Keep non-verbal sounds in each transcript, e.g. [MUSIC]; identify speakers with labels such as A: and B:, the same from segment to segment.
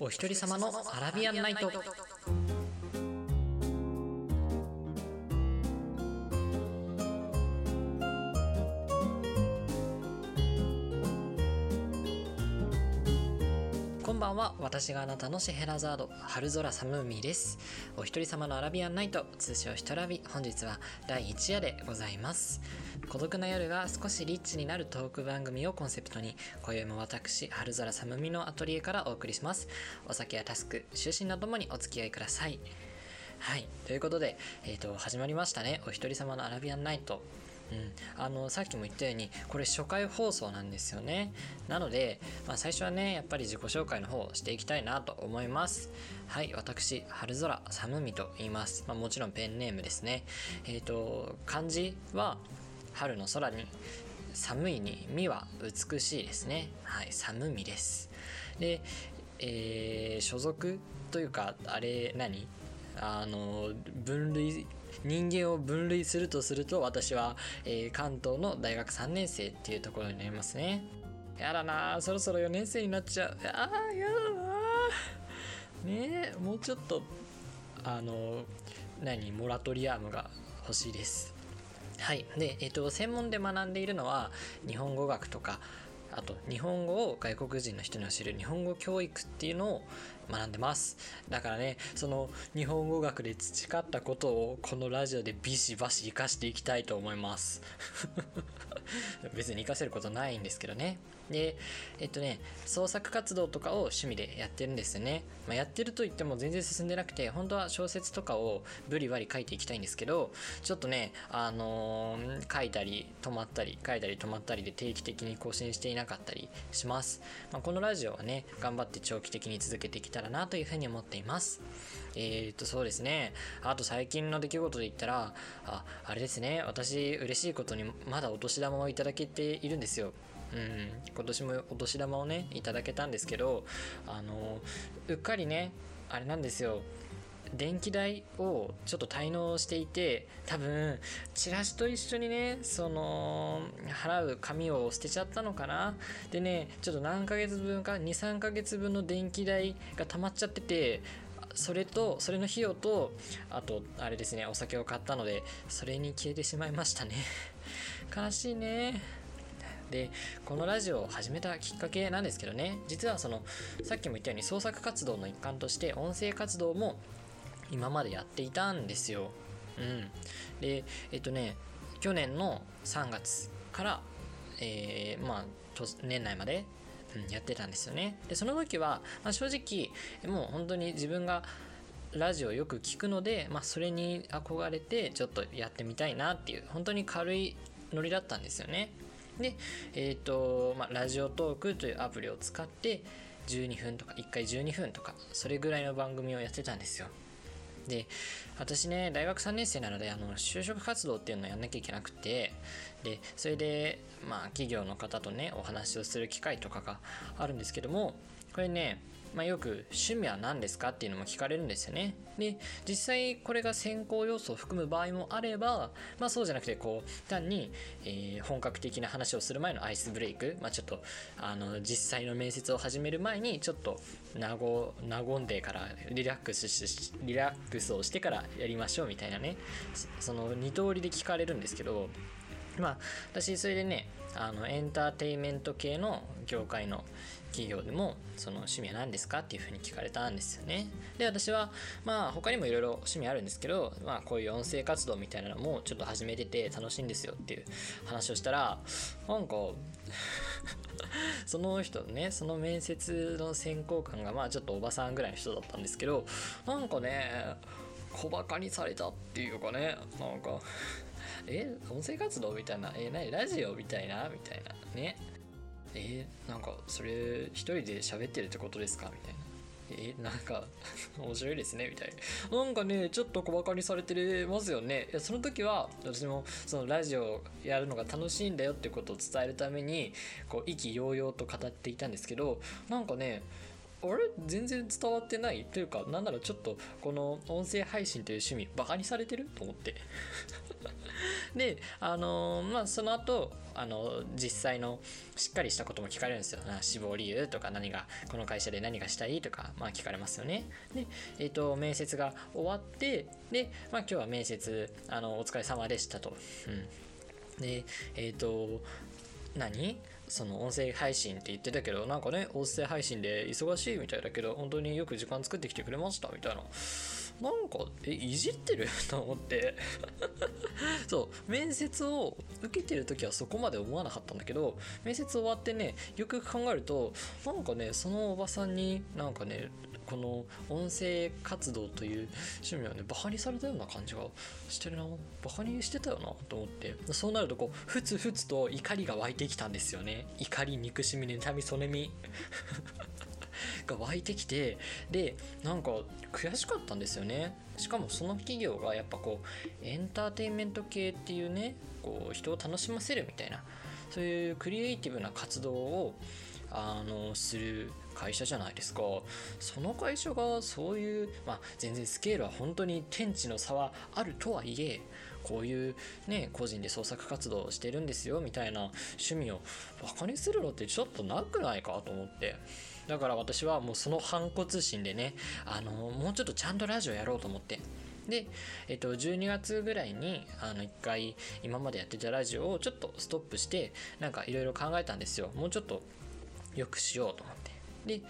A: お一人様のアラビアンナイト。んは私があなたのシェヘラザード春空サムーミーです。お一人様のアラビアンナイト通称ひとラビ。本日は第1夜でございます。孤独な夜が少しリッチになるトーク番組をコンセプトに今宵も私春空サムミのアトリエからお送りします。お酒やタスク就寝などもにお付き合いください。はい。ということで、えーと、始まりましたね。お一人様のアラビアンナイト。うん、あのさっきも言ったようにこれ初回放送なんですよね。なので、まあ、最初はねやっぱり自己紹介の方をしていきたいなと思います。はい私春空寒みと言います、まあ、もちろんペンネームですね。えっ、ー、と漢字は春の空に寒いに「み」は美しいですね。はい寒みです。で、えー、所属というかあれ何？あの分類人間を分類するとすると私は、えー、関東の大学3年生っていうところになりますね。やだなそろそろ4年生になっちゃう。ああやだな。ねえもうちょっとあの何モラトリアムが欲しいです。はい。でえっ、と専門で学んでいるのは日本語学とかあと日本語を外国人の人に教える日本語教育っていうのを学んでます。だからねその日本語学で培ったことをこのラジオでビシバシ活かしていきたいと思います。[LAUGHS] 別に活かせることないんですけどねでえっとね創作活動とかを趣味でやってるんですよね、まあ、やってると言っても全然進んでなくて本当は小説とかをブリバリ書いていきたいんですけどちょっとねあのー、書いたり止まったり書いたり止まったりで定期的に更新していなかったりします、まあ、このラジオはね頑張って長期的に続けてきたらなというふうに思っています。えー、っと、そうですね。あと最近の出来事で言ったら、あ、あれですね。私、嬉しいことにまだお年玉をいただけているんですよ。うん、今年もお年玉をね、いただけたんですけど、あの、うっかりね、あれなんですよ。電気代をちょっと滞納していて多分チラシと一緒にねその払う紙を捨てちゃったのかなでねちょっと何ヶ月分か23ヶ月分の電気代が溜まっちゃっててそれとそれの費用とあとあれですねお酒を買ったのでそれに消えてしまいましたね悲しいねでこのラジオを始めたきっかけなんですけどね実はそのさっきも言ったように創作活動の一環として音声活動も今までやっていたんですよ。うん。で、えっとね、去年の3月から、えー、まあ、年内まで、うん、やってたんですよね。で、その時は、まあ、正直、もう本当に自分がラジオよく聞くので、まあ、それに憧れてちょっとやってみたいなっていう本当に軽いノリだったんですよね。で、えっ、ー、と、まあ、ラジオトークというアプリを使って12分とか1回12分とかそれぐらいの番組をやってたんですよ。で私ね大学3年生なのであの就職活動っていうのをやんなきゃいけなくてでそれでまあ企業の方とねお話をする機会とかがあるんですけどもこれねまあ、よく趣味は何ですかっていうのも聞かれるんですよね。で、実際これが先行要素を含む場合もあれば、まあそうじゃなくて、こう、単に、えー、本格的な話をする前のアイスブレイク、まあちょっと、あの、実際の面接を始める前に、ちょっと、なご、和んでからリラックスし、リラックスをしてからやりましょうみたいなね、その二通りで聞かれるんですけど、まあ、私、それでね、あの、エンターテインメント系の業界の企業でもその趣味は何ですかっていうふうに聞かれたんですよね。で、私はまあ他にもいろいろ趣味あるんですけど、まあこういう音声活動みたいなのもちょっと始めてて楽しいんですよっていう話をしたら、なんか [LAUGHS] その人ね、その面接の選考官がまあちょっとおばさんぐらいの人だったんですけど、なんかね、小バカにされたっていうかね、なんかえ、音声活動みたいな、え、何ラジオみたいな？みたいなね。えー、なんかそれ一人で喋ってるってことですか？みたいな。えー、なんか [LAUGHS] 面白いですね？みたいな。なんかね、ちょっと小馬鹿にされてますよね。いやその時は私もそのラジオやるのが楽しいんだよってことを伝えるために、こう意気揚々と語っていたんですけど、なんかね、あれ？全然伝わってないというか、なんならちょっとこの音声配信という趣味、バカにされてる？と思って。[LAUGHS] で、あのー、まあその後、あの実際のしっかりしたことも聞かれるんですよ。な死亡理由とか何がこの会社で何がしたいとか、まあ、聞かれますよね。で、えーと、面接が終わってで、まあ、今日は面接あのお疲れ様でしたと、うん、でえっ、と何？その音声配信って言ってたけどなんかね音声配信で忙しいみたいだけど本当によく時間作ってきてくれましたみたいな。なんかえいじってる？[LAUGHS] と思って。[LAUGHS] そう。面接を受けてる時はそこまで思わなかったんだけど面接終わってねよくよく考えるとなんかねそのおばさんになんかねこの音声活動という趣味はねバカにされたような感じがしてるなバカにしてたよなと思って。そうなるとこうふつふつと怒りが湧いてきたんですよね。怒り憎しみ妬みそねみ。[LAUGHS] が湧いてきてでなんか悔しかったんですよね。しかもその企業がやっぱこうエンターテインメント系っていうねこう人を楽しませるみたいなそういうクリエイティブな活動をあのする会社じゃないですか。その会社がそういうまあ全然スケールは本当に天地の差はあるとはいえこういうね個人で創作活動をしてるんですよみたいな趣味をバカにするのってちょっとなくないかと思って。だから私はもうその反骨心でねあのもうちょっとちゃんとラジオやろうと思って。で、えっと、12月ぐらいにあの一回今までやってたラジオをちょっとストップしてなんかいろいろ考えたんですよ。もうちょっと良くしようと思って。で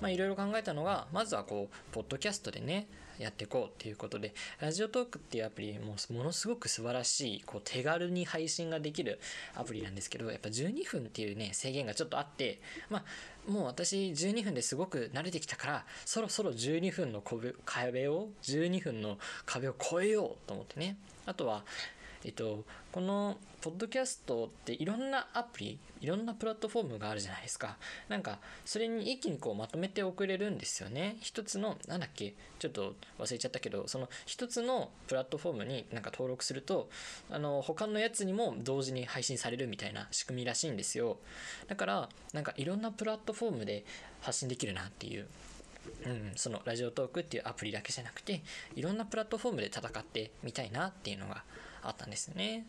A: まあいろいろ考えたのがまずはこうポッドキャストでねやっていこうっていうことでラジオトークっていうアプリもものすごく素晴らしいこう手軽に配信ができるアプリなんですけどやっぱ12分っていうね制限がちょっとあってまあもう私12分ですごく慣れてきたからそろそろ12分の壁を12分の壁を越えようと思ってね。あとはえっとこのポッドキャストっていろんなアプリいろんなプラットフォームがあるじゃないですか。なんかそれに一気にこうまとめて送れるんですよね。一つのなんだっけちょっと忘れちゃったけどその一つのプラットフォームになんか登録するとあの他のやつにも同時に配信されるみたいな仕組みらしいんですよ。だからなんかいろんなプラットフォームで発信できるなっていううん、そのラジオトークっていうアプリだけじゃなくていろんなプラットフォームで戦ってみたいなっていうのがあったんですよね。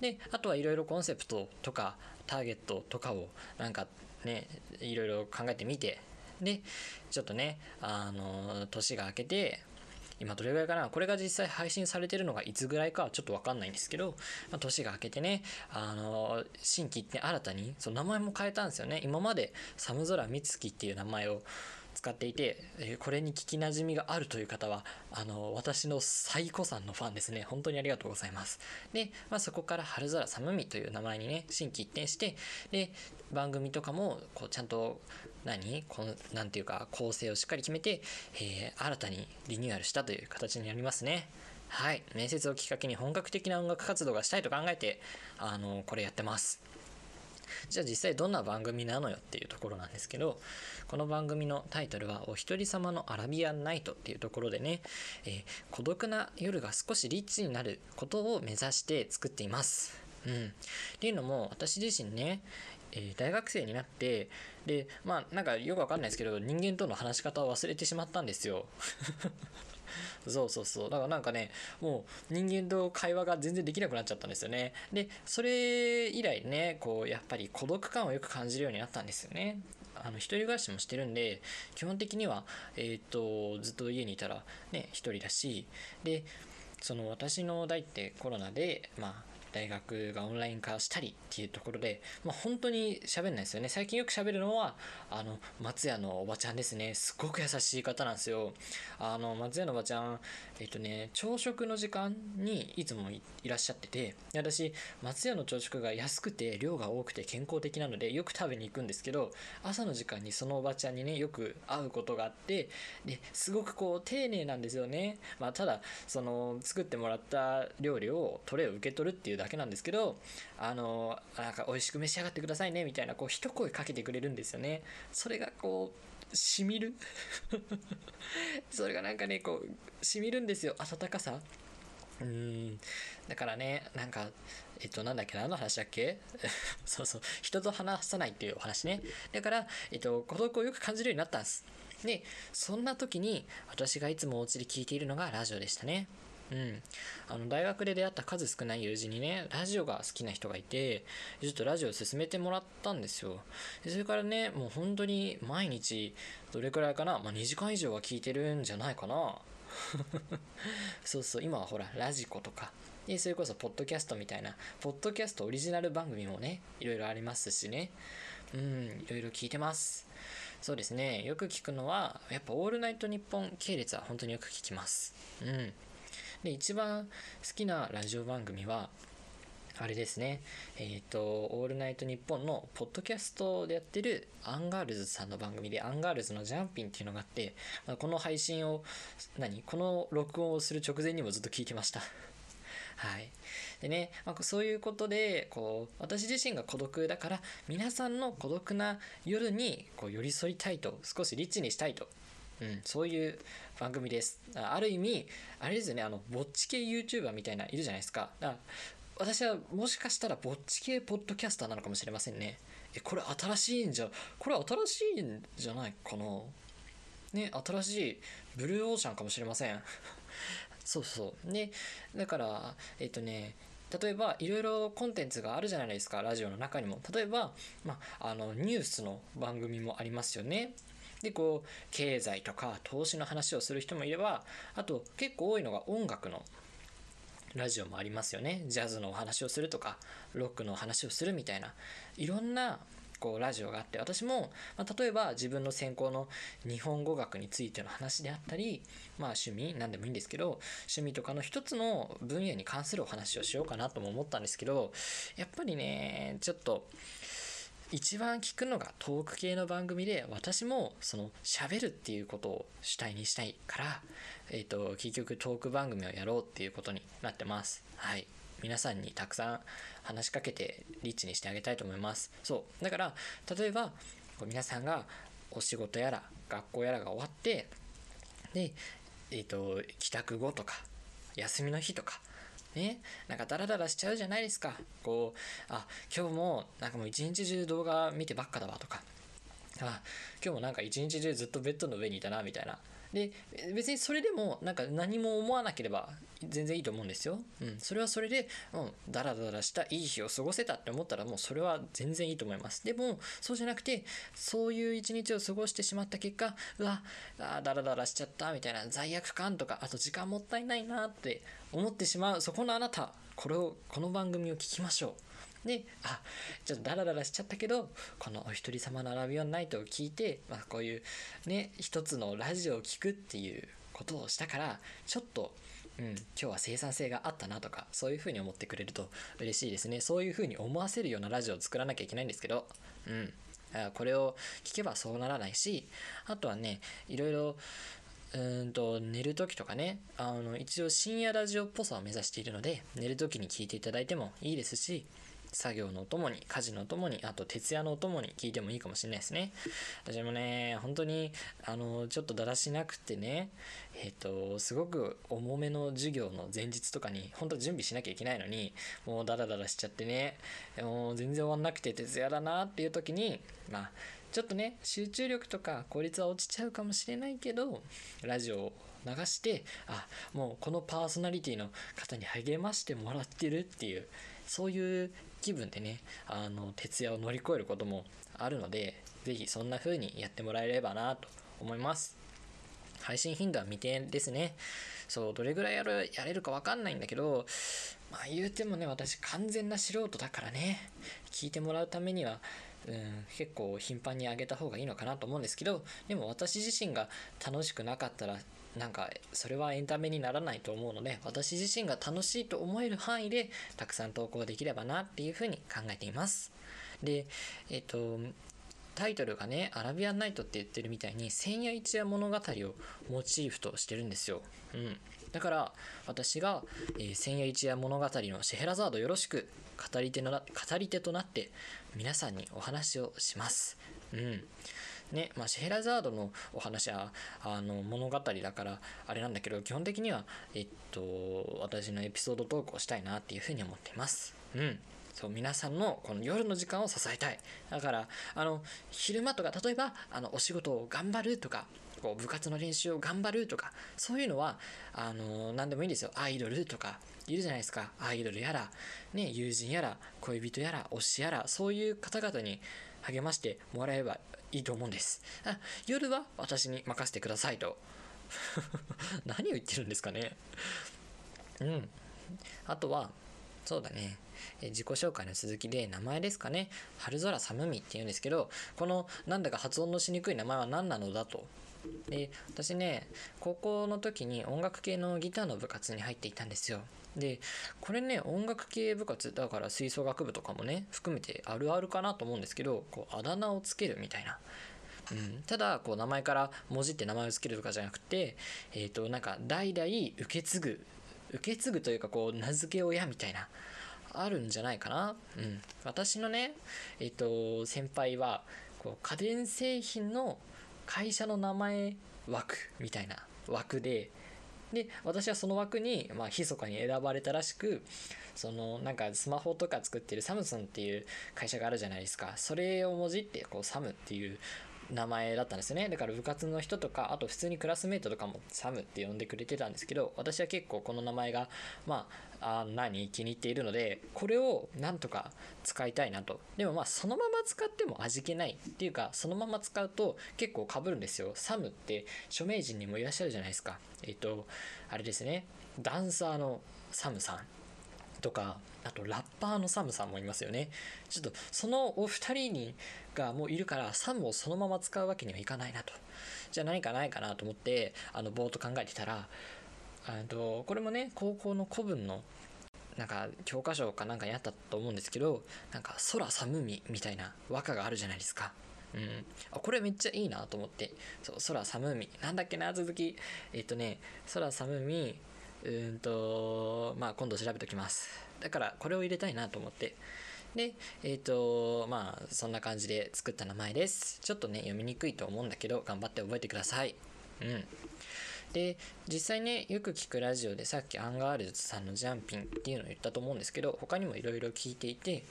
A: であとはいろいろコンセプトとかターゲットとかをなんかねいろいろ考えてみてでちょっとねあの年が明けて今どれぐらいかなこれが実際配信されてるのがいつぐらいかはちょっとわかんないんですけど、まあ、年が明けてね、あの、新規って新たに、その名前も変えたんですよね。今まで寒空美月っていう名前を使っていて、えこれに聞きなじみがあるという方は、あの、私の最古さんのファンですね。本当にありがとうございます。で、まあ、そこから春空寒みという名前にね、新規一転して、で、番組とかも、こう、ちゃんと、何？この、なんていうか、構成をしっかり決めて、えー、新たにリニューアルしたという形になりますね。はい。面接をきっかけに本格的な音楽活動がしたいと考えて、あの、これやってます。じゃあ実際どんな番組なのよっていうところなんですけど、この番組のタイトルはお一人様のアラビアンナイトっていうところでね、えー、孤独な夜が少しリッチになることを目指して作っています。うん。っていうのも私自身ね、えー、大学生になってでまあなんかよくわかんないですけど人間との話し方を忘れてしまったんですよそうそうそう。だからなんかね、もう人間と会話が全然できなくなっちゃったんですよね。で、それ以来ね、こう、やっぱり孤独感をよく感じるようになったんですよね。あの、一人暮らしもしてるんで、基本的には、えっ、ー、と、ずっと家にいたらね、一人だし、で、その私の代ってコロナで、まあ、大学がオンライン化したりっていうところで、まあ、本当に喋んないですよね。最近よく喋るのは、あの、松屋のおばちゃんですね。すごく優しい方なんですよ。あの、松屋のおばちゃん、えっとね、朝食の時間にいつもいらっしゃってて、私、松屋の朝食が安くて量が多くて健康的なので、よく食べに行くんですけど、朝の時間にそのおばちゃんにね、よく会うことがあって、で、すごくこう、丁寧なんですよね。まあ、ただ、その、作ってもらった料理を、トレイを受け取るっていうだけなんですけど、あの、なんか美味しく召し上がってくださいね、みたいな、こう、一声かけてくれるんですよね。それがこう、しみる [LAUGHS] それがなんかね、こう、しみるんですよ。温かさ。うん。だからね、なんか、えっと、なんだっけ何の話だっけ？[LAUGHS] そうそう。人と話さないっていうお話ね。だから、えっと、孤独をよく感じるようになったんです。で、そんな時に、私がいつもお家で聞いているのがラジオでしたね。うん、あの大学で出会った数少ない友人にねラジオが好きな人がいてちょっとラジオを勧めてもらったんですよ。でそれからねもう本当に毎日どれくらいかな、まあ、2時間以上は聞いてるんじゃないかな。[LAUGHS] そうそう今はほらラジコとかでそれこそポッドキャストみたいなポッドキャストオリジナル番組もねいろいろありますしね。うんいろいろ聞いてます。そうですねよく聞くのはやっぱ「オールナイトニッポン」系列は本当によく聞きます。うん。で一番好きなラジオ番組はあれですねえっ、ー、と「オールナイトニッポン」のポッドキャストでやってるアンガールズさんの番組でアンガールズのジャンピンっていうのがあって、ま、この配信を何？この録音をする直前にもずっと聞いてました [LAUGHS] はい。でね、まあ、そういうことで、こう、私自身が孤独だから、皆さんの孤独な夜にこう寄り添いたいと、少しリッチにしたいと。うん、そういう番組です。ある意味、あれですよね、あの、ぼっち系 YouTuber みたいないるじゃないですか。か私はもしかしたらぼっち系ポッドキャスターなのかもしれませんね。え、これ新しいんじゃ、これ新しいんじゃないかな。ね、新しいブルーオーシャンかもしれません。[LAUGHS] そうそう。で、だから、えっとね、例えばいろいろコンテンツがあるじゃないですか、ラジオの中にも。例えば、ま、あの、ニュースの番組もありますよね。で、こう、経済とか投資の話をする人もいれば、あと結構多いのが音楽のラジオもありますよね。ジャズのお話をするとか、ロックのお話をするみたいな、いろんなこうラジオがあって私も、まあ、例えば自分の専攻の日本語学についての話であったり、まあ、趣味何でもいいんですけど趣味とかの一つの分野に関するお話をしようかなとも思ったんですけどやっぱりねちょっと一番聞くのがトーク系の番組で私もその喋るっていうことを主体にしたいから、えっ、ー、と結局トーク番組をやろうっていうことになってますはい皆さんにたくさん話しかけてリッチにしてあげたいと思います。そう。だから、例えば、皆さんがお仕事やら学校やらが終わって、で、えっ、ー、と、帰宅後とか、休みの日とか、ね、なんかダラダラしちゃうじゃないですか。こう、あ、今日もなんかもう一日中動画見てばっかだわとか、あ、今日もなんか一日中ずっとベッドの上にいたなみたいな。で別にそれでもなんか何も思わなければ全然いいと思うんですよ。うん、それはそれで、うん、ダラダラしたいい日を過ごせたって思ったらもうそれは全然いいと思います。でもそうじゃなくてそういう一日を過ごしてしまった結果うわあダラダラしちゃったみたいな罪悪感とかあと時間もったいないなって思ってしまうそこのあなたこれをこの番組を聞きましょう。で、あ、ちょっとダラダラしちゃったけど、このお一人様のアラビアンナイトを聞いて、まあこういうね、一つのラジオを聞くっていうことをしたから、ちょっと、うん、今日は生産性があったなとか、そういうふうに思ってくれると嬉しいですね。そういうふうに思わせるようなラジオを作らなきゃいけないんですけど、うん。これを聞けばそうならないし、あとはね、いろいろ、うんと寝る時とかねあの一応深夜ラジオっぽさを目指しているので寝る時に聞いていただいてもいいですし作業のお供に、家事のお供に、あと徹夜のお供に聞いてもいいかもしれないですね。私もね、本当に、あの、ちょっとだらしなくてね、えっ、ー、と、すごく重めの授業の前日とかに、本当準備しなきゃいけないのに、もうダラダラしちゃってね、もう全然終わんなくて徹夜だなっていう時に、まあ、ちょっとね、集中力とか効率は落ちちゃうかもしれないけど、ラジオを流して、あ、もうこのパーソナリティの方に励ましてもらってるっていう、そういう気分でね、あの、徹夜を乗り越えることもあるので、是非そんな風にやってもらえればなと思います。配信頻度は未定ですね。そう、どれぐらいやる、やれるかわかんないんだけど、まあ言うてもね、私完全な素人だからね、聞いてもらうためには、うん、結構頻繁に上げた方がいいのかなと思うんですけど、でも私自身が楽しくなかったらなんかそれはエンタメにならないと思うので私自身が楽しいと思える範囲でたくさん投稿できればなっていうふうに考えています。でえっ、とタイトルがねアラビアンナイトって言ってるみたいに千夜一夜物語をモチーフとしてるんですよ。うん。だから私が、えー、千夜一夜物語のシェヘラザードよろしく語り手の語り手となって皆さんにお話をします。うん。ね、まあ、シェラザードのお話は、あの、物語だから、あれなんだけど、基本的には、えっと、私のエピソードトークをしたいなっていうふうに思っています。うん。そう、皆さんのこの夜の時間を支えたい。だから、あの、昼間とか、例えば、あの、お仕事を頑張るとか、こう部活の練習を頑張るとかそういうのはあの何でもいいんですよ。アイドルとかいるじゃないですか。アイドルやら、ね、友人やら恋人やら推しやらそういう方々に励ましてもらえばいいと思うんです。あ夜は私に任せてくださいと。[LAUGHS] 何を言ってるんですかね。うん。あとはそうだね。え自己紹介の続きで名前ですかね。春空寒みっていうんですけどこのなんだか発音のしにくい名前は何なのだと。で私ね高校の時に音楽系のギターの部活に入っていたんですよでこれね音楽系部活だから吹奏楽部とかもね含めてあるあるかなと思うんですけどこうあだ名をつけるみたいなうん、ただこう名前から文字って名前を付けるとかじゃなくて、えー、となんか代々受け継ぐ受け継ぐというかこう名付け親みたいなあるんじゃないかな。うん。私のね、えっ、と、先輩は、こう家電製品の会社の名前枠みたいな枠で、で、私はその枠に、まあ、密かに選ばれたらしく、その、なんかスマホとか作ってるサムソンっていう会社があるじゃないですか。それをもじって、こう、サムっていう名前だったんですね。だから部活の人とかあと普通にクラスメートとかもサムって呼んでくれてたんですけど私は結構この名前がまああ何気に入っているのでこれをなんとか使いたいなと。でもまあそのまま使っても味気ないっていうかそのまま使うと結構かぶるんですよ。サムって著名人にもいらっしゃるじゃないですか。えっ、とあれですね。ダンサーのサムさんとかあとラッパーのサムさんもいますよね。ちょっとそのお二人にがもういるからサムをそのまま使うわけにはいかないなと。じゃあ何かないかなと思ってあのぼーっと考えてたらあとこれもね高校の古文のなんか教科書かなんかにあったと思うんですけどなんか空寒みみたいな和歌があるじゃないですか。うん、あこれめっちゃいいなと思って。そう空寒み。なんだっけな続き。えっとね空寒みうんとまあ今度調べときます。だからこれを入れたいなと思って。でえっ、ー、とまあそんな感じで作った名前です。ちょっとね読みにくいと思うんだけど頑張って覚えてください。うん。で実際ねよく聞くラジオでさっきアンガールズさんのジャンピンっていうのを言ったと思うんですけど他にもいろいろ聞いていて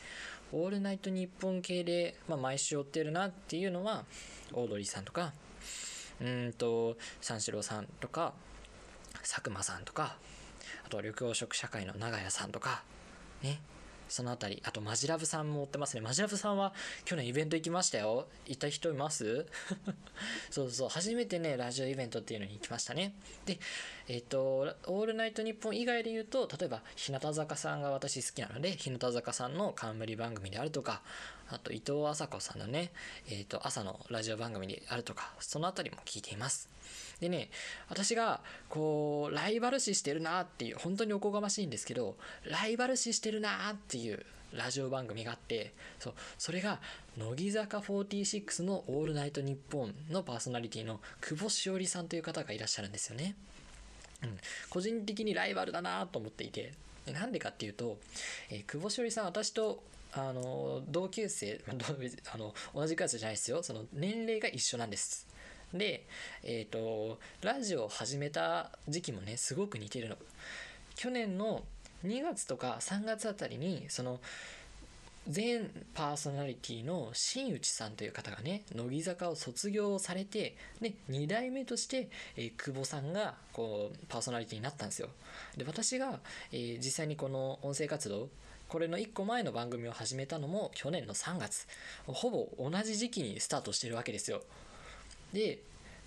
A: オールナイトニッポン系で、まあ、毎週追ってるなっていうのはオードリーさんとかうんと三四郎さんとか佐久間さんとかあと緑黄色社会の長屋さんとかね。そのあたり。あとマジラブさんも追ってますね。マジラブさんは去年イベント行きましたよ。行った人います？[LAUGHS] そうそう。初めてねラジオイベントっていうのに行きましたね。でえっ、ー、と「オールナイトニッポン」以外で言うと例えば日向坂さんが私好きなので日向坂さんの冠番組であるとかあと伊藤麻子さんのね、えー、と朝のラジオ番組であるとかそのあたりも聞いています。でね、私が、こう、ライバル視してるなっていう、本当におこがましいんですけど、ライバル視してるなっていうラジオ番組があって、そう、それが、乃木坂46のオールナイトニッポンのパーソナリティの久保しおりさんという方がいらっしゃるんですよね。うん、個人的にライバルだなと思っていて、なんでかっていうと、えー、久保しおりさん、私とあの同級生あの同じクラスじゃないですよ。その年齢が一緒なんです。で、えっ、ー、と、ラジオを始めた時期もね、すごく似てるの。去年の2月とか3月あたりに、その、全パーソナリティの新内さんという方がね、乃木坂を卒業されて、で、2代目として、えー、久保さんが、こう、パーソナリティになったんですよ。で、私が、えー、実際にこの音声活動、これの1個前の番組を始めたのも去年の3月。ほぼ同じ時期にスタートしてるわけですよ。で、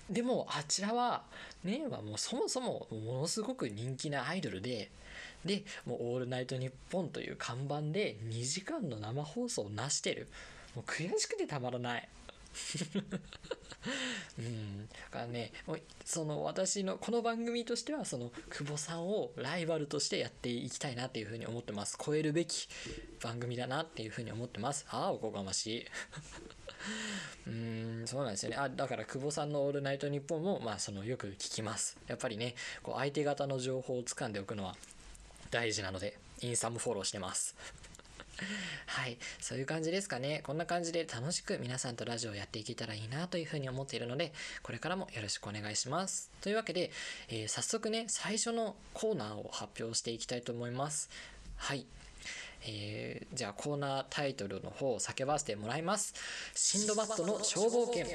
A: でもあちらは、ねはもうそもそもものすごく人気なアイドルで、で、もうオールナイトニッポンという看板で2時間の生放送を成してる。もう悔しくてたまらない。[LAUGHS] うん。だからね、もうその私のこの番組としてはその久保さんをライバルとしてやっていきたいなっていうふうに思ってます。超えるべき番組だなっていうふうに思ってます。ああ、おこがましい。うーん、そうなんですよね。あ、だから久保さんのオールナイトニッポンも、まあ、その、よく聞きます。やっぱりね、こう、相手方の情報を掴んでおくのは大事なので、インスタもフォローしてます。[LAUGHS] はい。そういう感じですかね。こんな感じで楽しく皆さんとラジオをやっていけたらいいなというふうに思っているので、これからもよろしくお願いします。というわけで、えー、早速ね、最初のコーナーを発表していきたいと思います。はい。えー、じゃあコーナータイトルの方を叫ばせてもらいます。シンドバッドの消防犬。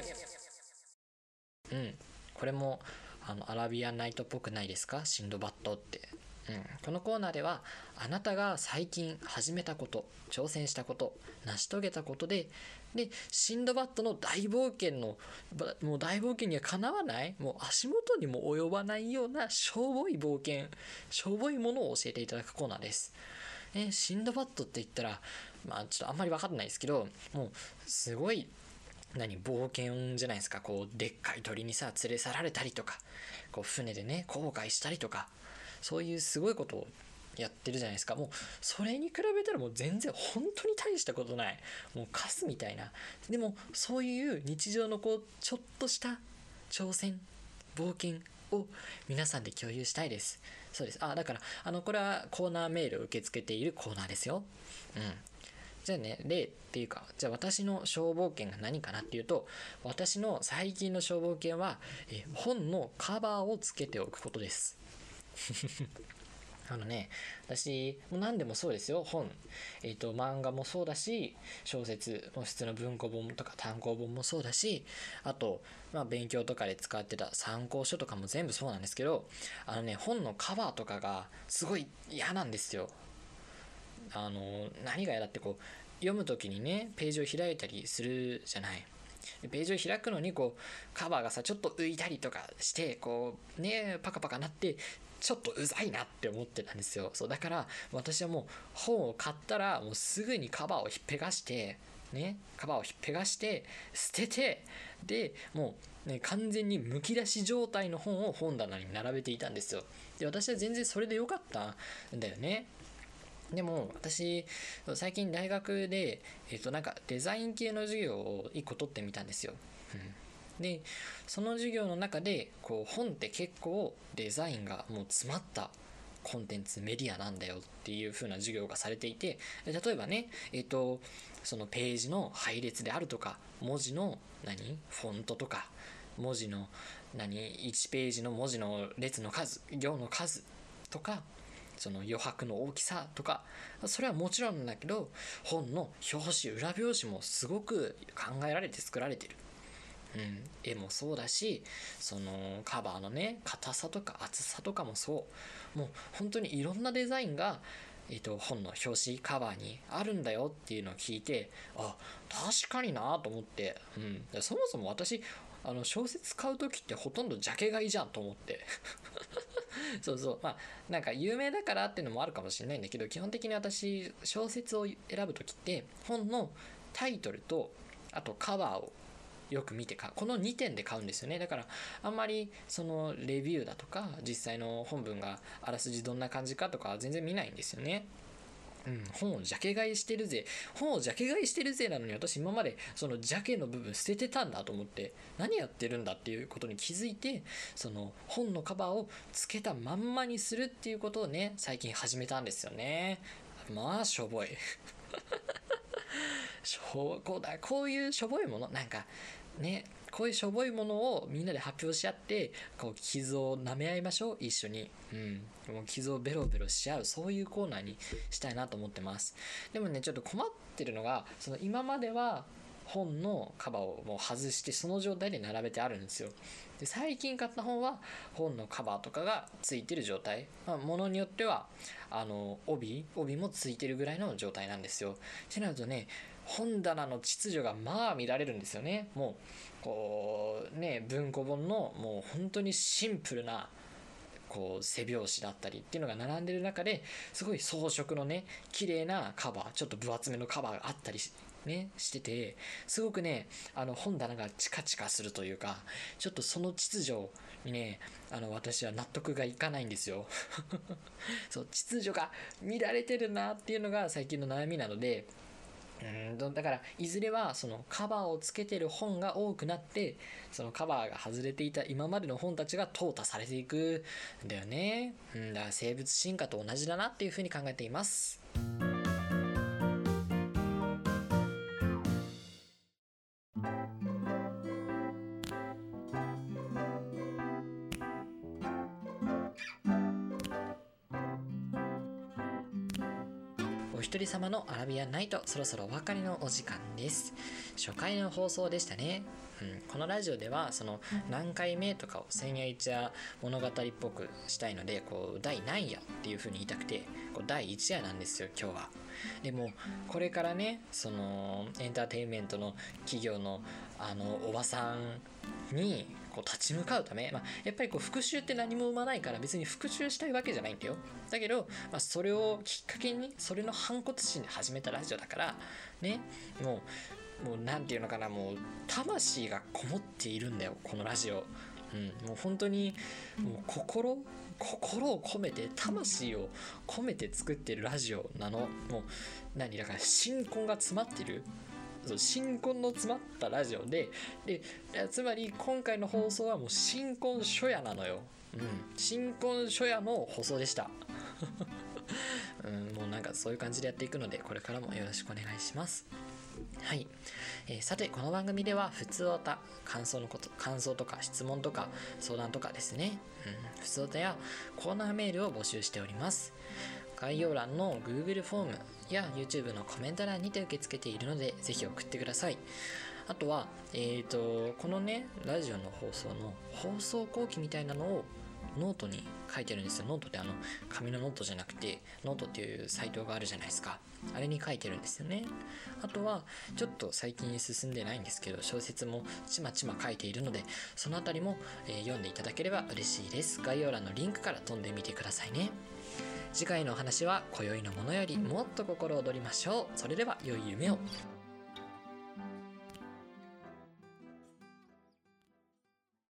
A: うん。これもあのアラビアンナイトっぽくないですか？シンドバッドってうん、このコーナーではあなたが最近始めたこと挑戦したこと成し遂げたことででシンドバッドの大冒険のもう大冒険にはかなわない？もう足元にも及ばないようなしょぼい冒険しょぼいものを教えていただくコーナーです。ね、シンドバッドって言ったらまあちょっとあんまり分かんないですけどもうすごい何冒険じゃないですか。こうでっかい鳥にさ連れ去られたりとかこう船でね後悔したりとかそういうすごいことをやってるじゃないですか。もうそれに比べたらもう全然本当に大したことないもうカスみたいな。でもそういう日常のこうちょっとした挑戦冒険を皆さんで共有したいです。そうです。あだからあのこれはコーナーメールを受け付けているコーナーですよ。うん。じゃあね例っていうかじゃあ私の消防犬が何かなっていうと私の最近の消防犬はえ本のカバーをつけておくことです。あのね、私、もう何でもそうですよ。本、えっ、ー、と、漫画もそうだし、小説、もう普通の文庫本とか単行本もそうだし、あと、まあ、勉強とかで使ってた参考書とかも全部そうなんですけど、あのね、本のカバーとかがすごい嫌なんですよ。あの、何が嫌だってこう、読む時にね、ページを開いたりするじゃない。ページを開くのにこうカバーがさちょっと浮いたりとかしてこうねパカパカなってちょっとうざいなって思ってたんですよ。そうだから私はもう本を買ったらもうすぐにカバーをひっぺがしてねカバーをひっぺがして捨ててでもう、ね、完全にむき出し状態の本を本棚に並べていたんですよ。で私は全然それで良かったんだよね。でも私最近大学で、えっと、なんかデザイン系の授業を1個取ってみたんですよ。うん、でその授業の中でこう本って結構デザインがもう詰まったコンテンツメディアなんだよっていう風な授業がされていて例えばねえっ、とそのページの配列であるとか文字の何？フォントとか文字の何？1ページの文字の列の数行の数とかその余白の大きさとかそれはもちろんだけど本の表紙裏表紙もすごく考えられて作られてる。うん、絵もそうだしそのカバーのね硬さとか厚さとかもそう。もう本当にいろんなデザインが、えーと、本の表紙カバーにあるんだよっていうのを聞いてあ確かになと思って、うん、そもそも私あの小説買う時ってほとんどジャケ買いじゃんと思って。[LAUGHS] そうそう。まあなんか有名だからっていうのもあるかもしれないんだけど基本的に私小説を選ぶ時って本のタイトルとあとカバーをよく見てかこの2点で買うんですよね。だからあんまりそのレビューだとか実際の本文があらすじどんな感じかとか全然見ないんですよね。うん、本をジャケ買いしてるぜ。本をジャケ買いしてるぜなのに私今までそのジャケの部分捨ててたんだと思って何やってるんだっていうことに気づいてその本のカバーをつけたまんまにするっていうことをね最近始めたんですよね。まあしょぼい。[LAUGHS] しょこうだこういうしょぼいものなんかねこういうしょぼいものをみんなで発表し合ってこう傷を舐め合いましょう一緒に。うん。もう傷をベロベロし合うそういうコーナーにしたいなと思ってます。でもねちょっと困ってるのがその今までは本のカバーをもう外してその状態で並べてあるんですよ。で最近買った本は本のカバーとかがついてる状態、まあ、ものによってはあの帯帯もついてるぐらいの状態なんですよ。ってなるとね本棚の秩序がまあ見られるんですよね。もうこうね文庫本のもう本当にシンプルなこう背表紙だったりっていうのが並んでる中ですごい装飾のね綺麗なカバーちょっと分厚めのカバーがあったりねしててすごくねあの本棚がチカチカするというかちょっとその秩序にねあの私は納得がいかないんですよ。[LAUGHS] そう秩序が乱れてるなっていうのが最近の悩みなのでうんだからいずれはそのカバーをつけてる本が多くなってそのカバーが外れていた今までの本たちが淘汰されていくんだよね、うん、だから生物進化と同じだなっていうふうに考えています。ビアンナイトそろそろお別れのお時間です。初回の放送でしたね、うん、このラジオではその何回目とかを千夜一夜物語っぽくしたいのでこう第何夜っていう風に言いたくてこう第1夜なんですよ今日は。でもこれからねそのエンターテインメントの企業のあのおばさんにこう立ち向かうため、まあ、やっぱりこう復讐って何も生まないから別に復讐したいわけじゃないんだよ。だけど、まあ、それをきっかけにそれの反骨心で始めたラジオだからねもうもう何て言うのかなもう魂がこもっているんだよこのラジオ。うん、もう本当にもう心心を込めて魂を込めて作ってるラジオなの。もう何？だから新婚が詰まってる。そう新婚の詰まったラジオででつまり今回の放送はもう新婚初夜なのよ、うん、新婚初夜の放送でした。[LAUGHS] うん、もうなんかそういう感じでやっていくのでこれからもよろしくお願いします。はい、えー、さてこの番組では普通おた感想のこと感想とか質問とか相談とかですね、うん、普通おたやコーナーメールを募集しております。概要欄の Google フォームや YouTube のコメント欄にて受け付けているのでぜひ送ってください。あとは、えーと、このねラジオの放送の放送後記みたいなのをノートに書いてるんですよ。ノートってあの紙のノートじゃなくてノートっていうサイトがあるじゃないですか。あれに書いてるんですよね。あとはちょっと最近進んでないんですけど小説もちまちま書いているのでその辺りも、えー、読んでいただければ嬉しいです。概要欄のリンクから飛んでみてくださいね。次回のお話は今宵のものよりもっと心躍りましょう。それでは良い夢を。